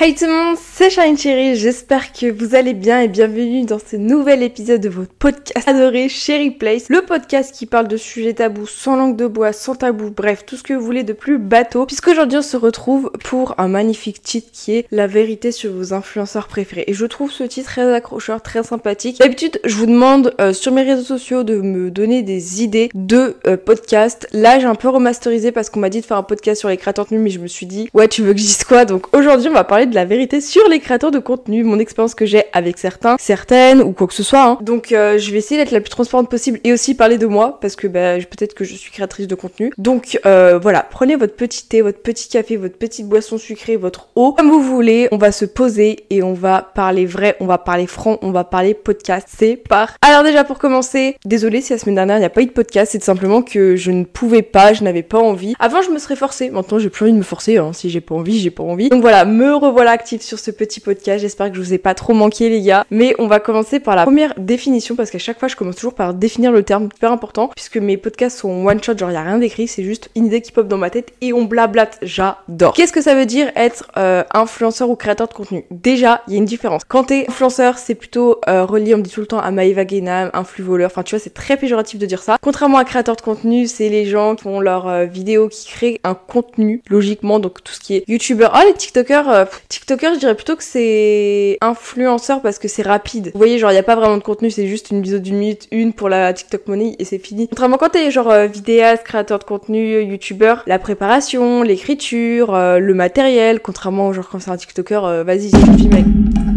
Hey tout le monde, c'est Shine Cherry, j'espère que vous allez bien et bienvenue dans ce nouvel épisode de votre podcast adoré Cherry Place, le podcast qui parle de sujets tabous sans langue de bois, sans tabou, bref, tout ce que vous voulez de plus bateau, puisqu'aujourd'hui on se retrouve pour un magnifique titre qui est La vérité sur vos influenceurs préférés. Et je trouve ce titre très accrocheur, très sympathique. D'habitude, je vous demande euh, sur mes réseaux sociaux de me donner des idées de euh, podcasts. Là, j'ai un peu remasterisé parce qu'on m'a dit de faire un podcast sur les créateurs de mais je me suis dit, ouais, tu veux que dise quoi? Donc aujourd'hui, on va parler de la vérité sur les créateurs de contenu, mon expérience que j'ai avec certains, certaines ou quoi que ce soit. Hein. Donc euh, je vais essayer d'être la plus transparente possible et aussi parler de moi parce que bah, peut-être que je suis créatrice de contenu. Donc euh, voilà, prenez votre petit thé, votre petit café, votre petite boisson sucrée, votre eau, comme vous voulez. On va se poser et on va parler vrai, on va parler franc, on va parler podcast. C'est par. Alors déjà pour commencer, désolé si la semaine dernière il n'y a pas eu de podcast, c'est simplement que je ne pouvais pas, je n'avais pas envie. Avant je me serais forcée, maintenant j'ai plus envie de me forcer. Hein. Si j'ai pas envie, j'ai pas envie. Donc voilà, me revoilà active sur ce petit podcast. J'espère que je vous ai pas trop manqué les gars. Mais on va commencer par la première définition parce qu'à chaque fois je commence toujours par définir le terme super important puisque mes podcasts sont one shot, genre y a rien d'écrit, c'est juste une idée qui pop dans ma tête et on blablate. J'adore. Qu'est-ce que ça veut dire être euh, influenceur ou créateur de contenu? Déjà, il y a une différence. Quand t'es influenceur, c'est plutôt euh, relié, on me dit tout le temps à Maëva Gainam, voleur. Enfin, tu vois, c'est très péjoratif de dire ça. Contrairement à créateur de contenu, c'est les gens qui font leurs euh, vidéos, qui créent un contenu logiquement, donc tout ce qui est youtubeur. Oh les TikTokers, euh, TikTokers, je dirais plutôt que c'est influenceur parce que c'est rapide. Vous voyez, genre, il y a pas vraiment de contenu, c'est juste une vidéo d'une minute, une pour la TikTok Money et c'est fini. Contrairement quand t'es genre euh, vidéaste, créateur de contenu, youtubeur, la préparation, l'écriture, euh, le matériel, contrairement genre quand c'est un TikToker, vas-y, je filme avec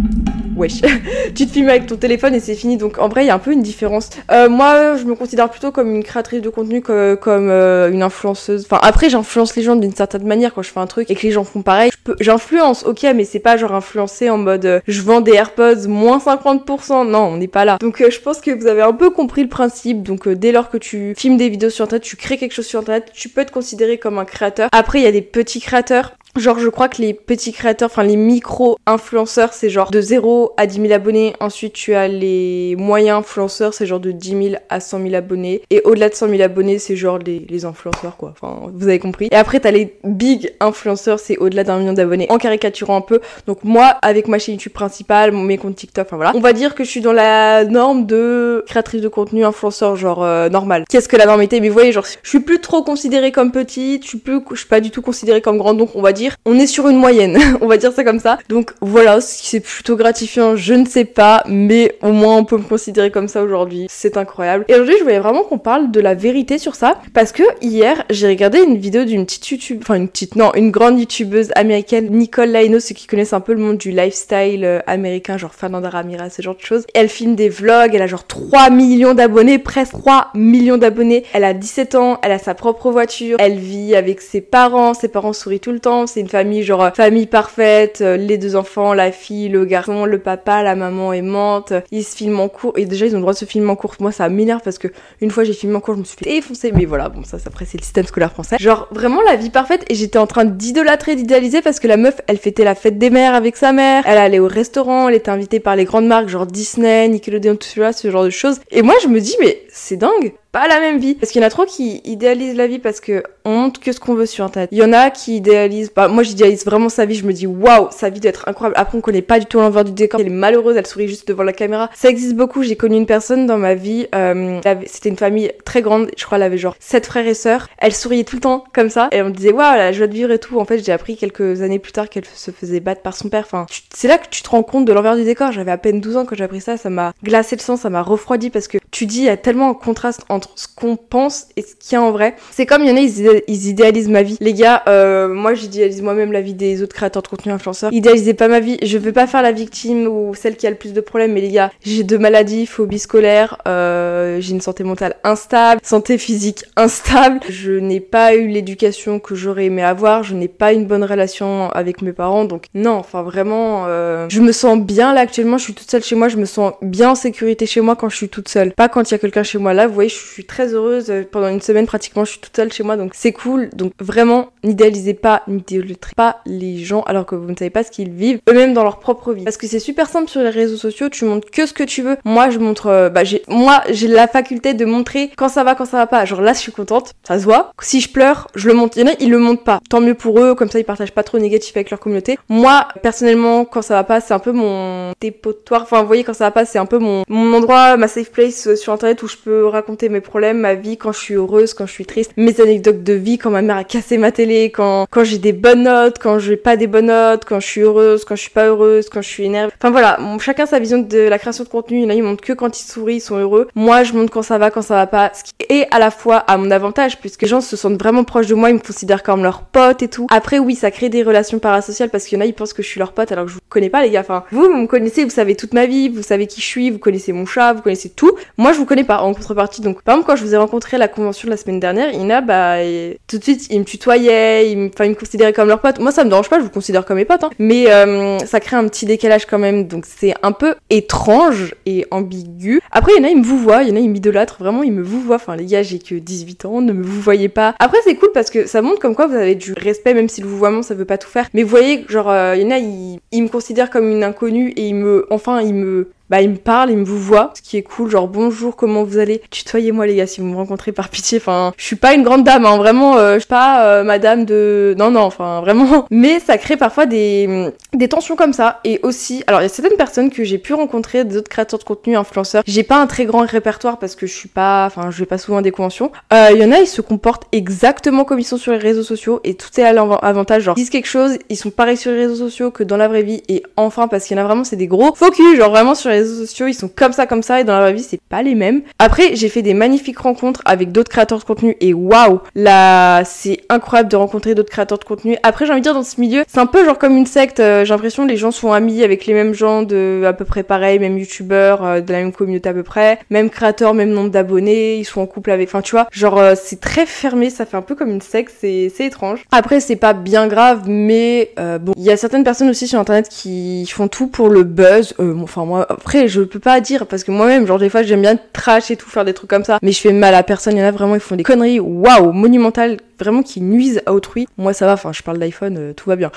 wesh. tu te filmes avec ton téléphone et c'est fini. Donc en vrai, il y a un peu une différence. Euh, moi, je me considère plutôt comme une créatrice de contenu que comme euh, une influenceuse. Enfin, après, j'influence les gens d'une certaine manière quand je fais un truc et que les gens font pareil. J'influence, ok, mais c'est pas genre influencer en mode euh, je vends des AirPods moins 50%. Non, on n'est pas là. Donc je pense que vous avez un peu compris le principe. Donc dès lors que tu filmes des vidéos sur Internet, tu crées quelque chose sur Internet, tu peux être considéré comme un créateur. Après, il y a des petits créateurs Genre, je crois que les petits créateurs, enfin les micro-influenceurs, c'est genre de 0 à 10 000 abonnés. Ensuite, tu as les moyens influenceurs, c'est genre de 10 000 à 100 000 abonnés. Et au-delà de 100 000 abonnés, c'est genre les, les, influenceurs, quoi. Enfin, vous avez compris. Et après, t'as les big influenceurs, c'est au-delà d'un million d'abonnés. En caricaturant un peu. Donc, moi, avec ma chaîne YouTube principale, mes comptes TikTok, enfin voilà. On va dire que je suis dans la norme de créatrice de contenu influenceur, genre euh, normal. Qu'est-ce que la norme était? Mais vous voyez, genre, je suis plus trop considérée comme petite, je suis plus, je suis pas du tout considérée comme grande, donc on va dire on est sur une moyenne, on va dire ça comme ça. Donc voilà, c'est plutôt gratifiant, je ne sais pas, mais au moins on peut me considérer comme ça aujourd'hui. C'est incroyable. Et aujourd'hui, je voulais vraiment qu'on parle de la vérité sur ça, parce que hier, j'ai regardé une vidéo d'une petite YouTube, enfin une petite, non, une grande YouTubeuse américaine, Nicole Laino, ceux qui connaissent un peu le monde du lifestyle euh, américain, genre Fernanda Ramirez, ce genre de choses. Elle filme des vlogs, elle a genre 3 millions d'abonnés, presque 3 millions d'abonnés. Elle a 17 ans, elle a sa propre voiture, elle vit avec ses parents, ses parents sourient tout le temps, c'est une famille, genre euh, famille parfaite, euh, les deux enfants, la fille, le garçon, le papa, la maman aimante, ils se filment en cours, et déjà ils ont le droit de se filmer en cours. Moi ça m'énerve parce que une fois j'ai filmé en cours, je me suis fait défoncer, mais voilà, bon ça, après c'est le système scolaire français. Genre vraiment la vie parfaite, et j'étais en train d'idolâtrer, d'idéaliser parce que la meuf, elle fêtait la fête des mères avec sa mère, elle allait au restaurant, elle était invitée par les grandes marques, genre Disney, Nickelodeon, tout ça, ce genre de choses. Et moi je me dis, mais c'est dingue, pas la même vie. Parce qu'il y en a trop qui idéalisent la vie parce que on montre que ce qu'on veut sur internet. Il y en a qui idéalisent, bah, moi j'idéalise vraiment sa vie, je me dis waouh, sa vie doit être incroyable. Après on connaît pas du tout l'envers du décor. Elle est malheureuse, elle sourit juste devant la caméra. Ça existe beaucoup. J'ai connu une personne dans ma vie, euh, c'était une famille très grande, je crois elle avait genre sept frères et sœurs. Elle souriait tout le temps comme ça et on me disait waouh, la joie de vivre et tout. En fait j'ai appris quelques années plus tard qu'elle se faisait battre par son père. Enfin, c'est là que tu te rends compte de l'envers du décor. J'avais à peine 12 ans quand j'ai appris ça, ça m'a glacé le sang, ça m'a refroidi parce que tu dis il y a tellement un contraste entre ce qu'on pense et ce qu'il y a en vrai. C'est comme il y en a, ils, idéalisent ma vie. Les gars, euh, moi j'idéalise moi-même la vie des autres créateurs de contenu influenceurs. Idéalisez pas ma vie. Je veux pas faire la victime ou celle qui a le plus de problèmes, mais les gars, j'ai deux maladies, phobie scolaire, euh, j'ai une santé mentale instable, santé physique instable. Je n'ai pas eu l'éducation que j'aurais aimé avoir. Je n'ai pas une bonne relation avec mes parents. Donc non, enfin vraiment, euh, je me sens bien là actuellement. Je suis toute seule chez moi. Je me sens bien en sécurité chez moi quand je suis toute seule. Pas quand il y a quelqu'un chez moi là. Vous voyez, je suis très heureuse pendant une semaine pratiquement je suis toute seule chez moi donc c'est cool. Donc vraiment, n'idéalisez pas, n'idéalisez pas les gens alors que vous ne savez pas ce qu'ils vivent eux-mêmes dans leur propre vie. Parce que c'est super simple sur les réseaux sociaux, tu montres que ce que tu veux. Moi, je montre, euh, bah j'ai, moi, j'ai la faculté de montrer quand ça va, quand ça va pas. Genre là, je suis contente, ça se voit. Si je pleure, je le montre. Il y en a, ils le montrent pas. Tant mieux pour eux, comme ça, ils partagent pas trop négatif avec leur communauté. Moi, personnellement, quand ça va pas, c'est un peu mon dépotoir. Enfin, vous voyez, quand ça va pas, c'est un peu mon, mon endroit, ma safe place euh, sur internet où je peux raconter mes problèmes, ma vie, quand je suis heureuse, quand je suis triste, mes anecdotes de vie, quand ma mère a cassé ma télé, quand, quand j'ai des bonnes notes, quand j'ai pas des bonnes notes, quand je suis heureuse, quand je suis pas heureuse, quand je suis énervée. Enfin voilà, chacun sa vision de la création de contenu. Il y en a, ils montrent que quand ils sourient, ils sont heureux. Moi, je montre quand ça va, quand ça va pas. Ce qui est à la fois à mon avantage, puisque les gens se sentent vraiment proches de moi, ils me considèrent comme leur pote et tout. Après, oui, ça crée des relations parasociales parce qu'il y en a, ils pensent que je suis leur pote alors que je vous connais pas, les gars. Enfin, vous, vous me connaissez, vous savez toute ma vie, vous savez qui je suis, vous connaissez mon chat, vous connaissez tout. Moi, je vous connais pas en contrepartie. Donc, par exemple, quand je vous ai rencontré à la convention de la semaine dernière, Ina, bah, tout de suite, ils me tutoyaient, ils me, considéraient comme leur pote. Moi, ça me dérange pas, je vous considère comme mes potes, hein. Mais euh, ça crée un petit décalage quand même. Donc, c'est un peu étrange et ambigu. Après, il y en a, ils me vous voient, il y en a, ils m'idolâtrent. Vraiment, ils me vous voient. Enfin, les gars, j'ai que 18 ans, ne me vous voyez pas. Après, c'est cool parce que ça montre comme quoi vous avez du respect, même si le vouvoiement, ça veut pas tout faire. Mais vous voyez, genre, euh, il y en a, ils, ils me considèrent comme une inconnue et ils me, enfin, ils me bah il me parle, il me vous voit, ce qui est cool, genre bonjour, comment vous allez? Tutoyez-moi les gars si vous me rencontrez par pitié, enfin je suis pas une grande dame, hein, vraiment, euh, je suis pas euh, madame de... Non, non, enfin vraiment. Mais ça crée parfois des, des tensions comme ça. Et aussi, alors il y a certaines personnes que j'ai pu rencontrer, des autres créateurs de contenu, influenceurs, j'ai pas un très grand répertoire parce que je suis pas... Enfin je vais pas souvent à des conventions. Euh, Il y en a, ils se comportent exactement comme ils sont sur les réseaux sociaux et tout est à leur avantage, genre ils disent quelque chose, ils sont pareils sur les réseaux sociaux que dans la vraie vie et enfin parce qu'il y en a vraiment c'est des gros focus, genre vraiment sur les sociaux, ils sont comme ça, comme ça, et dans la vraie vie, c'est pas les mêmes. Après, j'ai fait des magnifiques rencontres avec d'autres créateurs de contenu, et waouh, là, c'est incroyable de rencontrer d'autres créateurs de contenu. Après, j'ai envie de dire, dans ce milieu, c'est un peu genre comme une secte, euh, j'ai l'impression les gens sont amis avec les mêmes gens de à peu près pareil, même youtubeurs, euh, de la même communauté à peu près, même créateurs, même nombre d'abonnés, ils sont en couple avec, enfin, tu vois, genre, euh, c'est très fermé, ça fait un peu comme une secte, c'est étrange. Après, c'est pas bien grave, mais bon, il y a certaines personnes aussi sur internet qui font tout pour le buzz. enfin, moi, après, je peux pas dire parce que moi-même, genre des fois j'aime bien trash et tout, faire des trucs comme ça, mais je fais mal à personne. Il y en a vraiment, ils font des conneries, waouh, monumentales, vraiment qui nuisent à autrui. Moi ça va, enfin je parle d'iPhone, euh, tout va bien.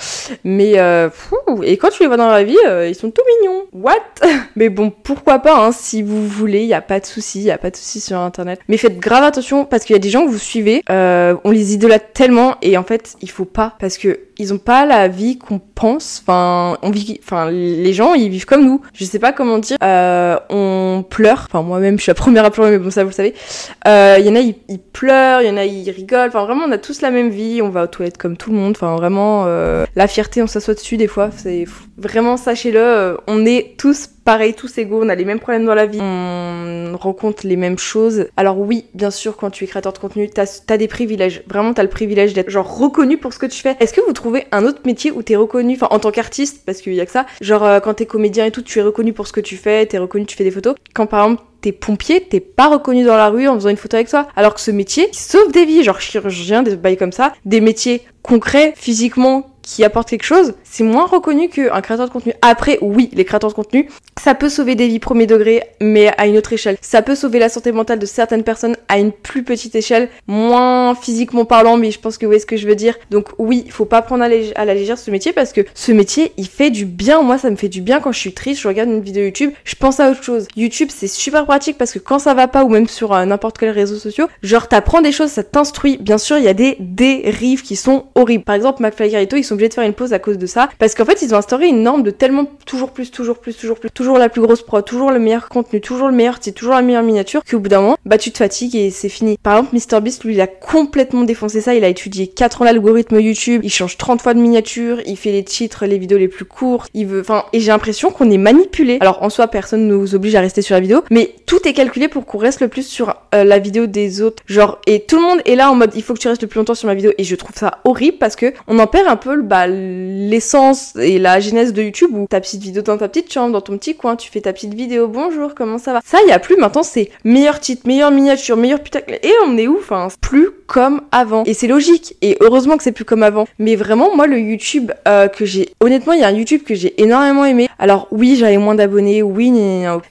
Mais euh, et quand tu les vois dans la vie, euh, ils sont tout mignons. What? Mais bon, pourquoi pas, hein, si vous voulez, il y a pas de souci, il y a pas de souci sur internet. Mais faites grave attention parce qu'il y a des gens que vous suivez, on les idolâtre tellement et en fait il faut pas parce que ils ont pas la vie qu'on pense. Enfin, on vit, enfin, les gens, ils vivent comme nous. Je sais pas comment dire. Euh, on pleure. Enfin, moi-même, je suis la première à pleurer, mais bon, ça, vous le savez. Euh, il y en a, ils, pleurent. Il y en a, ils rigolent. Enfin, vraiment, on tous la même vie. On va aux toilettes comme tout le monde. Enfin, vraiment, euh, la fierté, on s'assoit dessus des fois. C'est vraiment, sachez-le, on est tous pareil, tous égaux, on a les mêmes problèmes dans la vie, on rencontre les mêmes choses. Alors oui, bien sûr, quand tu es créateur de contenu, t'as as des privilèges. Vraiment, t'as le privilège d'être genre reconnu pour ce que tu fais. Est-ce que vous trouvez un autre métier où t'es reconnu, enfin en tant qu'artiste, parce qu'il y a que ça, genre euh, quand t'es comédien et tout, tu es reconnu pour ce que tu fais, t'es reconnu, tu fais des photos. Quand par exemple t'es pompier, t'es pas reconnu dans la rue en faisant une photo avec toi. Alors que ce métier sauve des vies, genre chirurgien, des bails comme ça, des métiers concrets, physiquement, qui apporte quelque chose, c'est moins reconnu qu'un créateur de contenu. Après, oui, les créateurs de contenu, ça peut sauver des vies premier degré, mais à une autre échelle. Ça peut sauver la santé mentale de certaines personnes à une plus petite échelle, moins physiquement parlant, mais je pense que vous voyez ce que je veux dire. Donc oui, faut pas prendre à, la légère ce métier parce que ce métier, il fait du bien. Moi, ça me fait du bien quand je suis triste, je regarde une vidéo YouTube, je pense à autre chose. YouTube, c'est super pratique parce que quand ça va pas, ou même sur euh, n'importe quel réseau social, genre t'apprends des choses, ça t'instruit. Bien sûr, il y a des dérives qui sont horribles. Par exemple, McFly Carito, ils sont obligés de faire une pause à cause de ça. Parce qu'en fait, ils ont instauré une norme de tellement toujours plus, toujours plus, toujours plus, toujours la plus grosse pro, toujours le meilleur contenu, toujours le meilleur c'est toujours la meilleure miniature, qu'au bout d'un moment, bah tu te fatigues et c'est fini. Par exemple, MrBeast, lui, il a complètement défoncé ça. Il a étudié 4 ans l'algorithme YouTube, il change 30 fois de miniature, il fait les titres, les vidéos les plus courtes, il veut, enfin, et j'ai l'impression qu'on est manipulé. Alors en soi, personne nous oblige à rester sur la vidéo, mais tout est calculé pour qu'on reste le plus sur euh, la vidéo des autres. Genre, et tout le monde est là en mode, il faut que tu restes le plus longtemps sur ma vidéo, et je trouve ça horrible parce que on en perd un peu, bah, l'essence et la genèse de YouTube où ta petite vidéo dans ta petite chambre, dans ton petit coin, tu fais ta petite vidéo, bonjour, comment ça va? Ça, il y a plus, maintenant c'est meilleur titre, meilleure miniature, meilleur putacle. Et on est où Enfin, plus comme avant. Et c'est logique. Et heureusement que c'est plus comme avant. Mais vraiment, moi, le YouTube euh, que j'ai... Honnêtement, il y a un YouTube que j'ai énormément aimé. Alors oui, j'avais moins d'abonnés, oui,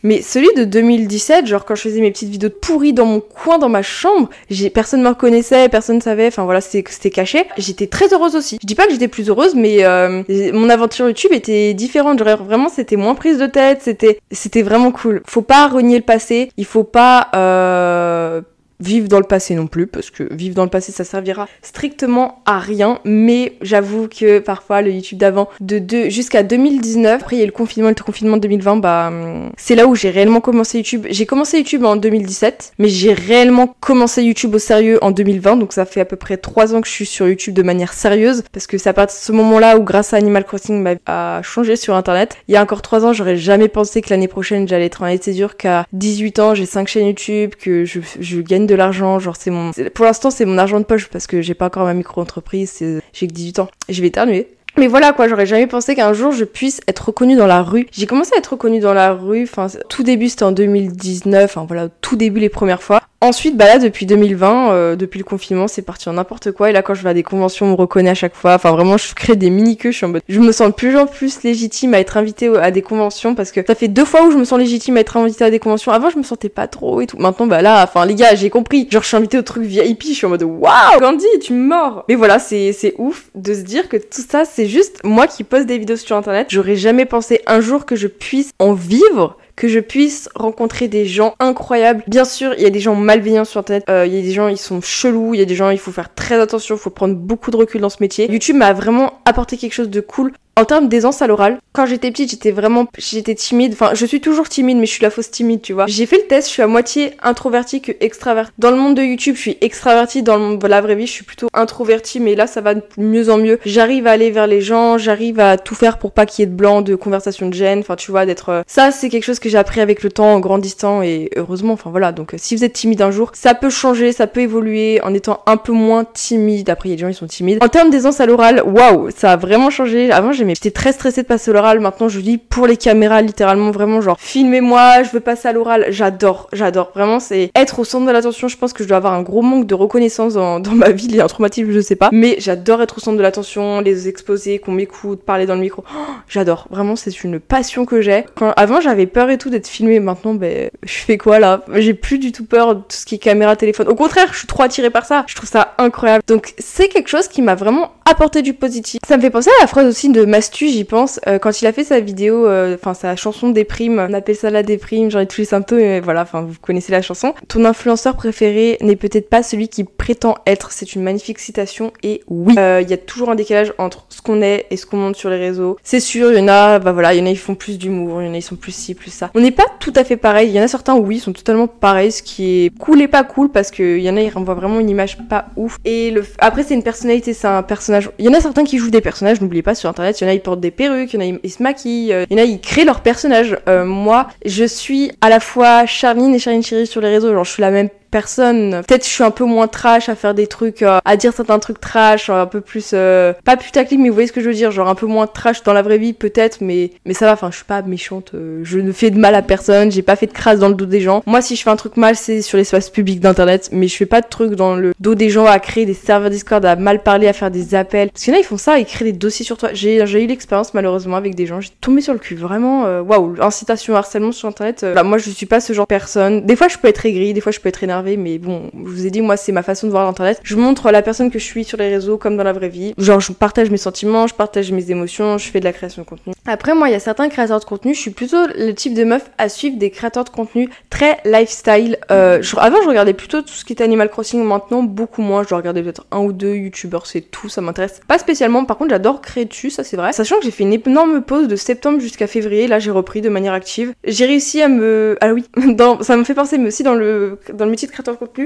mais celui de 2017, genre quand je faisais mes petites vidéos pourries dans mon coin, dans ma chambre, j'ai personne me reconnaissait, personne savait, enfin voilà, c'était caché. J'étais très heureuse aussi. Je dis pas que j'étais plus heureuse, mais euh, mon aventure YouTube était différente. Genre vraiment, c'était moins prise de tête, c'était c'était vraiment cool. Faut pas renier le passé, il faut pas euh, vivre dans le passé non plus, parce que vivre dans le passé, ça servira strictement à rien. Mais j'avoue que parfois, le YouTube d'avant, de, de jusqu'à 2019, après il y a le confinement, le confinement de 2020, bah hum, c'est là où j'ai réellement commencé YouTube. J'ai commencé YouTube en 2017, mais j'ai réellement commencé YouTube au sérieux en 2020, donc ça fait à peu près 3 ans que je suis sur YouTube de manière sérieuse, parce que c'est à partir de ce moment-là où grâce à Animal Crossing m'a a changé sur Internet. Il y a encore 3 ans, j'aurais jamais pensé que l'année prochaine j'allais être en césure, qu'à 18 ans j'ai 5 chaînes YouTube, que je, je gagne de l'argent, genre c'est mon... Pour l'instant c'est mon argent de poche parce que j'ai pas encore ma micro-entreprise, j'ai que 18 ans. Je vais éternuer. Mais voilà quoi, j'aurais jamais pensé qu'un jour je puisse être reconnue dans la rue. J'ai commencé à être reconnue dans la rue, enfin tout début c'était en 2019, enfin voilà, tout début les premières fois. Ensuite, bah là, depuis 2020, euh, depuis le confinement, c'est parti en n'importe quoi. Et là, quand je vais à des conventions, on me reconnaît à chaque fois. Enfin, vraiment, je crée des mini-queues. Je suis en mode, je me sens de plus en plus légitime à être invitée à des conventions parce que ça fait deux fois où je me sens légitime à être invitée à des conventions. Avant, je me sentais pas trop et tout. Maintenant, bah là, enfin, les gars, j'ai compris. Genre, je suis invitée au truc VIP. Je suis en mode, waouh, Gandhi, tu mords. Mais voilà, c'est, ouf de se dire que tout ça, c'est juste moi qui poste des vidéos sur internet. J'aurais jamais pensé un jour que je puisse en vivre que je puisse rencontrer des gens incroyables. Bien sûr, il y a des gens malveillants sur Internet, euh, il y a des gens, ils sont chelous, il y a des gens, il faut faire très attention, il faut prendre beaucoup de recul dans ce métier. YouTube m'a vraiment apporté quelque chose de cool en termes d'aisance à l'oral, quand j'étais petite, j'étais vraiment, j'étais timide. Enfin, je suis toujours timide, mais je suis la fausse timide, tu vois. J'ai fait le test, je suis à moitié introvertie que extravertie. Dans le monde de YouTube, je suis extravertie. Dans le monde, la vraie vie, je suis plutôt introvertie, mais là, ça va de mieux en mieux. J'arrive à aller vers les gens, j'arrive à tout faire pour pas qu'il y ait de blanc, de conversation de gêne. Enfin, tu vois, d'être. Euh, ça, c'est quelque chose que j'ai appris avec le temps, en grandissant et heureusement. Enfin voilà. Donc, euh, si vous êtes timide un jour, ça peut changer, ça peut évoluer en étant un peu moins timide. Après, il y a des gens qui sont timides. En termes d'aisance à l'oral, waouh, ça a vraiment changé. Avant, J'étais très stressée de passer l'oral. Maintenant, je dis pour les caméras, littéralement, vraiment, genre, filmez-moi, je veux passer à l'oral. J'adore, j'adore. Vraiment, c'est être au centre de l'attention. Je pense que je dois avoir un gros manque de reconnaissance dans, ma vie, il y a un traumatisme, je sais pas. Mais j'adore être au centre de l'attention, les exposer, qu'on m'écoute, parler dans le micro. Oh, j'adore. Vraiment, c'est une passion que j'ai. Quand, avant, j'avais peur et tout d'être filmée. Maintenant, ben, je fais quoi là? J'ai plus du tout peur de tout ce qui est caméra, téléphone. Au contraire, je suis trop attirée par ça. Je trouve ça incroyable. Donc, c'est quelque chose qui m'a vraiment apporter du positif. Ça me fait penser à la phrase aussi de Mastu, j'y pense, euh, quand il a fait sa vidéo, euh, enfin sa chanson déprime, on appelle ça la déprime, ai tous les symptômes, mais voilà, enfin vous connaissez la chanson. Ton influenceur préféré n'est peut-être pas celui qui prétend être, c'est une magnifique citation, et oui, euh, il y a toujours un décalage entre ce qu'on est et ce qu'on montre sur les réseaux. C'est sûr, il y en a, bah voilà, il y en a ils font plus d'humour, il y en a ils sont plus ci, plus ça. On n'est pas tout à fait pareil, il y en a certains oui, sont totalement pareils, ce qui est cool et pas cool, parce qu'il y en a ils renvoient vraiment une image pas ouf. Et le... après c'est une personnalité, c'est un personnage il y en a certains qui jouent des personnages, n'oubliez pas sur internet, il y en a ils portent des perruques, il y en a ils se maquillent, euh, il y en a ils créent leurs personnages. Euh, moi, je suis à la fois Charline et Charline Chérie sur les réseaux, genre je suis la même personne. Peut-être je suis un peu moins trash à faire des trucs, euh, à dire certains trucs trash, un peu plus euh, pas putaclic, mais vous voyez ce que je veux dire, genre un peu moins trash dans la vraie vie peut-être, mais mais ça va. Enfin, je suis pas méchante. Euh, je ne fais de mal à personne. J'ai pas fait de crasse dans le dos des gens. Moi, si je fais un truc mal, c'est sur l'espace public d'internet, mais je fais pas de trucs dans le dos des gens à créer des serveurs Discord, à mal parler, à faire des appels. Parce qu'il y en a, ils font ça, ils créent des dossiers sur toi. J'ai eu l'expérience malheureusement avec des gens. J'ai tombé sur le cul, vraiment. Waouh, incitation, harcèlement sur internet. Bah, moi, je suis pas ce genre de personne. Des fois, je peux être aigrie, des fois, je peux être énervée, mais bon, je vous ai dit, moi, c'est ma façon de voir l'internet. Je montre la personne que je suis sur les réseaux comme dans la vraie vie. Genre, je partage mes sentiments, je partage mes émotions, je fais de la création de contenu. Après, moi, il y a certains créateurs de contenu, je suis plutôt le type de meuf à suivre des créateurs de contenu très lifestyle. Euh, avant, je regardais plutôt tout ce qui était Animal Crossing. Maintenant, beaucoup moins. Je regarder peut-être un ou deux youtubeurs, c'est tout. Ça m'intéresse pas spécialement. Par contre, j'adore créer dessus, ça c'est vrai. Sachant que j'ai fait une énorme pause de septembre jusqu'à février. Là, j'ai repris de manière active. J'ai réussi à me. Ah oui, ça me fait penser, mais aussi dans le, dans le métier de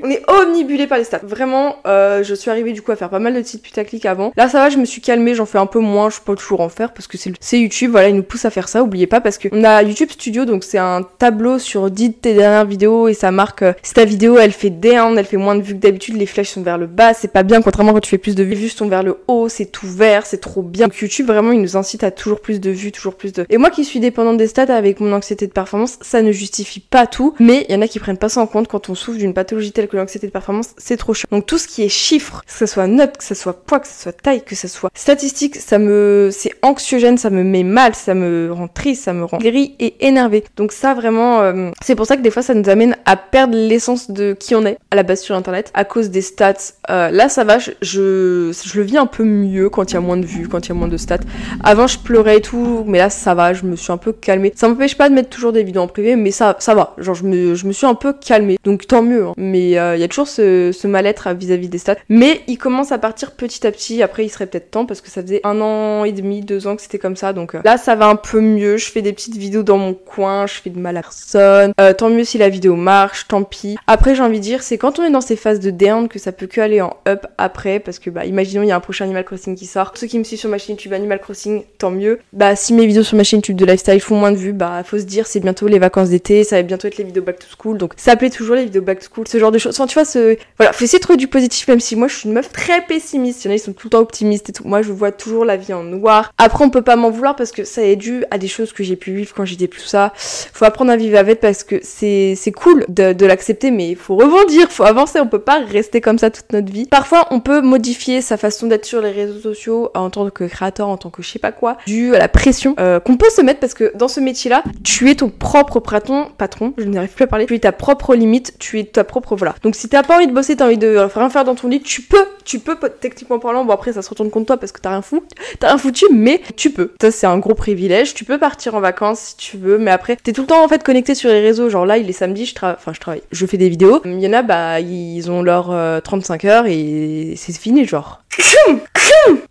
on est omnibulé par les stats. Vraiment, euh, je suis arrivée du coup à faire pas mal de titres putaclic avant. Là, ça va, je me suis calmée, j'en fais un peu moins, je peux toujours en faire parce que c'est YouTube, voilà, il nous pousse à faire ça, oubliez pas parce que on a YouTube Studio, donc c'est un tableau sur 10 de tes dernières vidéos et ça marque euh, si ta vidéo elle fait down, elle fait moins de vues que d'habitude, les flèches sont vers le bas, c'est pas bien, contrairement quand tu fais plus de vues, les vues sont vers le haut, c'est tout vert, c'est trop bien. Donc YouTube, vraiment, il nous incite à toujours plus de vues, toujours plus de. Et moi qui suis dépendante des stats avec mon anxiété de performance, ça ne justifie pas tout, mais il y en a qui prennent pas ça en compte quand on souffre d'une pathologie telle que l'anxiété de performance, c'est trop chiant. Donc tout ce qui est chiffres, que ce soit notes, que ce soit poids, que ce soit taille, que ce soit statistique, ça me, c'est anxiogène, ça me met mal, ça me rend triste, ça me rend gris et énervé. Donc ça vraiment, euh, c'est pour ça que des fois ça nous amène à perdre l'essence de qui on est à la base sur internet à cause des stats. Euh, là ça va, je, je, je, le vis un peu mieux quand il y a moins de vues, quand il y a moins de stats. Avant je pleurais et tout, mais là ça va, je me suis un peu calmée. Ça m'empêche pas de mettre toujours des vidéos en privé, mais ça, ça va. Genre je me, je me suis un peu calmée, donc tant mieux. Hein. Mais euh, il y a toujours ce, mal-être vis-à-vis des stats. Mais il commence à partir petit à petit. Après il serait peut-être temps parce que ça faisait un an et demi, deux ans que c'était comme ça. Donc euh, là ça va un peu mieux. Je fais des petites vidéos dans mon coin, je fais de mal à personne. Euh, tant mieux si la vidéo marche, tant pis. Après j'ai envie de dire, c'est quand on est dans ces phases de down que ça peut que aller en up après parce que bah imaginons il y a un prochain Animal Crossing qui sort. Ceux qui me suivent sur ma chaîne YouTube Animal Crossing, tant mieux. Bah si mes vidéos sur ma chaîne YouTube de lifestyle font moins de vues, bah faut se dire c'est bientôt les vacances d'été, ça va bientôt être les vidéos back to school. Donc ça plaît toujours les vidéos back to school, ce genre de choses. Enfin tu vois ce voilà, faut essayer de trouver du positif même si moi je suis une meuf très pessimiste. Il y en a ils sont tout le temps optimistes et tout. Moi je vois toujours la vie en noir. Après on peut pas m'en vouloir parce que ça est dû à des choses que j'ai pu vivre quand j'étais plus ça. Faut apprendre à vivre avec parce que c'est c'est cool de, de l'accepter mais il faut rebondir, faut avancer, on peut pas rester comme ça toute notre vie. Parfois on peut modifier sa façon d'être sur les réseaux sociaux en tant que créateur, en tant que je sais pas quoi, dû à la pression euh, qu'on peut se mettre parce que dans ce métier-là, tu es ton propre patron, patron, je n'arrive plus à parler, tu es ta propre limite, tu es propre voilà. Donc si t'as pas envie de bosser, t'as envie de rien faire dans ton lit, tu peux, tu peux techniquement parlant, bon après ça se retourne contre toi parce que t'as rien foutu, t'as rien foutu, mais tu peux. Ça c'est un gros privilège, tu peux partir en vacances si tu veux, mais après t'es tout le temps en fait connecté sur les réseaux, genre là il est samedi, je travaille, enfin je travaille, je fais des vidéos, il y en a bah ils ont leur 35 euh, heures et c'est fini genre.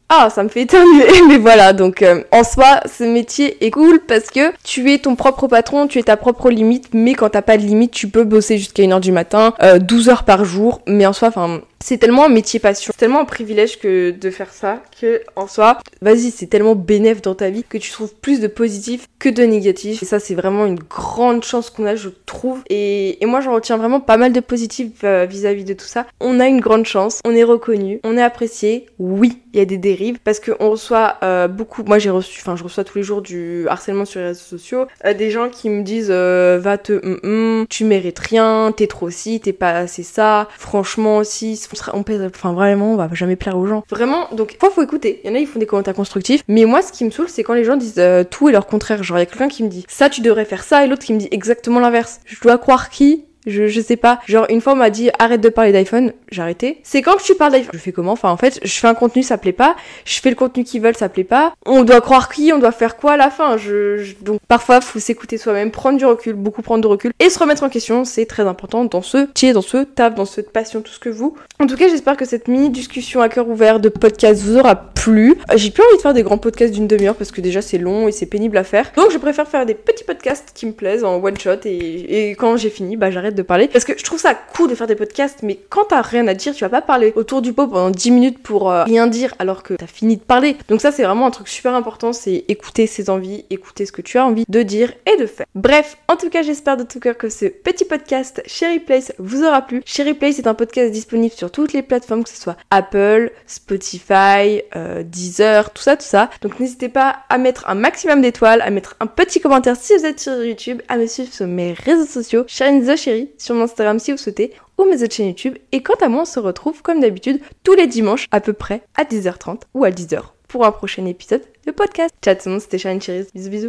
Ah, ça me fait éternuer, mais voilà, donc euh, en soi, ce métier est cool parce que tu es ton propre patron, tu es ta propre limite, mais quand t'as pas de limite, tu peux bosser jusqu'à 1h du matin, 12 euh, heures par jour, mais en soi, enfin, c'est tellement un métier passion, c'est tellement un privilège que de faire ça, que en soi, vas-y, c'est tellement bénéf dans ta vie que tu trouves plus de positif que de négatif. Et ça, c'est vraiment une grande chance qu'on a, je trouve. Et, moi, j'en retiens vraiment pas mal de positif euh, vis-à-vis de tout ça. On a une grande chance, on est reconnu, on est apprécié. Oui, il y a des dérives parce qu'on reçoit euh, beaucoup. Moi, j'ai reçu, enfin, je reçois tous les jours du harcèlement sur les réseaux sociaux. Euh, des gens qui me disent va te, mm, mm, tu mérites rien, t'es trop ci, t'es pas assez ça. Franchement, aussi, on pèse, enfin vraiment, on va jamais plaire aux gens. Vraiment, donc faut écouter. Il y en a, ils font des commentaires constructifs. Mais moi, ce qui me saoule, c'est quand les gens disent euh, tout et leur contraire. Genre, il y a quelqu'un qui me dit ça, tu devrais faire ça, et l'autre qui me dit exactement l'inverse. Je dois croire qui? Je, sais pas. Genre, une fois, on m'a dit arrête de parler d'iPhone. J'ai arrêté. C'est quand tu parles d'iPhone? Je fais comment? Enfin, en fait, je fais un contenu, ça plaît pas. Je fais le contenu qu'ils veulent, ça plaît pas. On doit croire qui? On doit faire quoi à la fin? Je, Donc, parfois, faut s'écouter soi-même, prendre du recul, beaucoup prendre de recul et se remettre en question. C'est très important dans ce métier, dans ce taf, dans cette passion, tout ce que vous. En tout cas, j'espère que cette mini-discussion à cœur ouvert de podcast vous aura plu. J'ai plus envie de faire des grands podcasts d'une demi-heure parce que déjà, c'est long et c'est pénible à faire. Donc, je préfère faire des petits podcasts qui me plaisent en one shot et, et quand j'ai fini, bah, j'arrête de parler parce que je trouve ça cool de faire des podcasts, mais quand t'as rien à dire, tu vas pas parler autour du pot pendant 10 minutes pour euh, rien dire alors que t'as fini de parler. Donc ça, c'est vraiment un truc super important, c'est écouter ses envies, écouter ce que tu as envie de dire et de faire. Bref, en tout cas, j'espère de tout cœur que ce petit podcast Cherry Place vous aura plu. Cherry Place est un podcast disponible sur toutes les plateformes, que ce soit Apple, Spotify, euh, Deezer, tout ça, tout ça. Donc n'hésitez pas à mettre un maximum d'étoiles, à mettre un petit commentaire si vous êtes sur YouTube, à me suivre sur mes réseaux sociaux, Sharon The Sur mon Instagram si vous souhaitez, ou mes autres chaînes YouTube. Et quant à moi, on se retrouve comme d'habitude tous les dimanches à peu près à 10h30 ou à 10h pour un prochain épisode de podcast. Ciao tout le monde, c'était Sharon Cherise. Bisous bisous.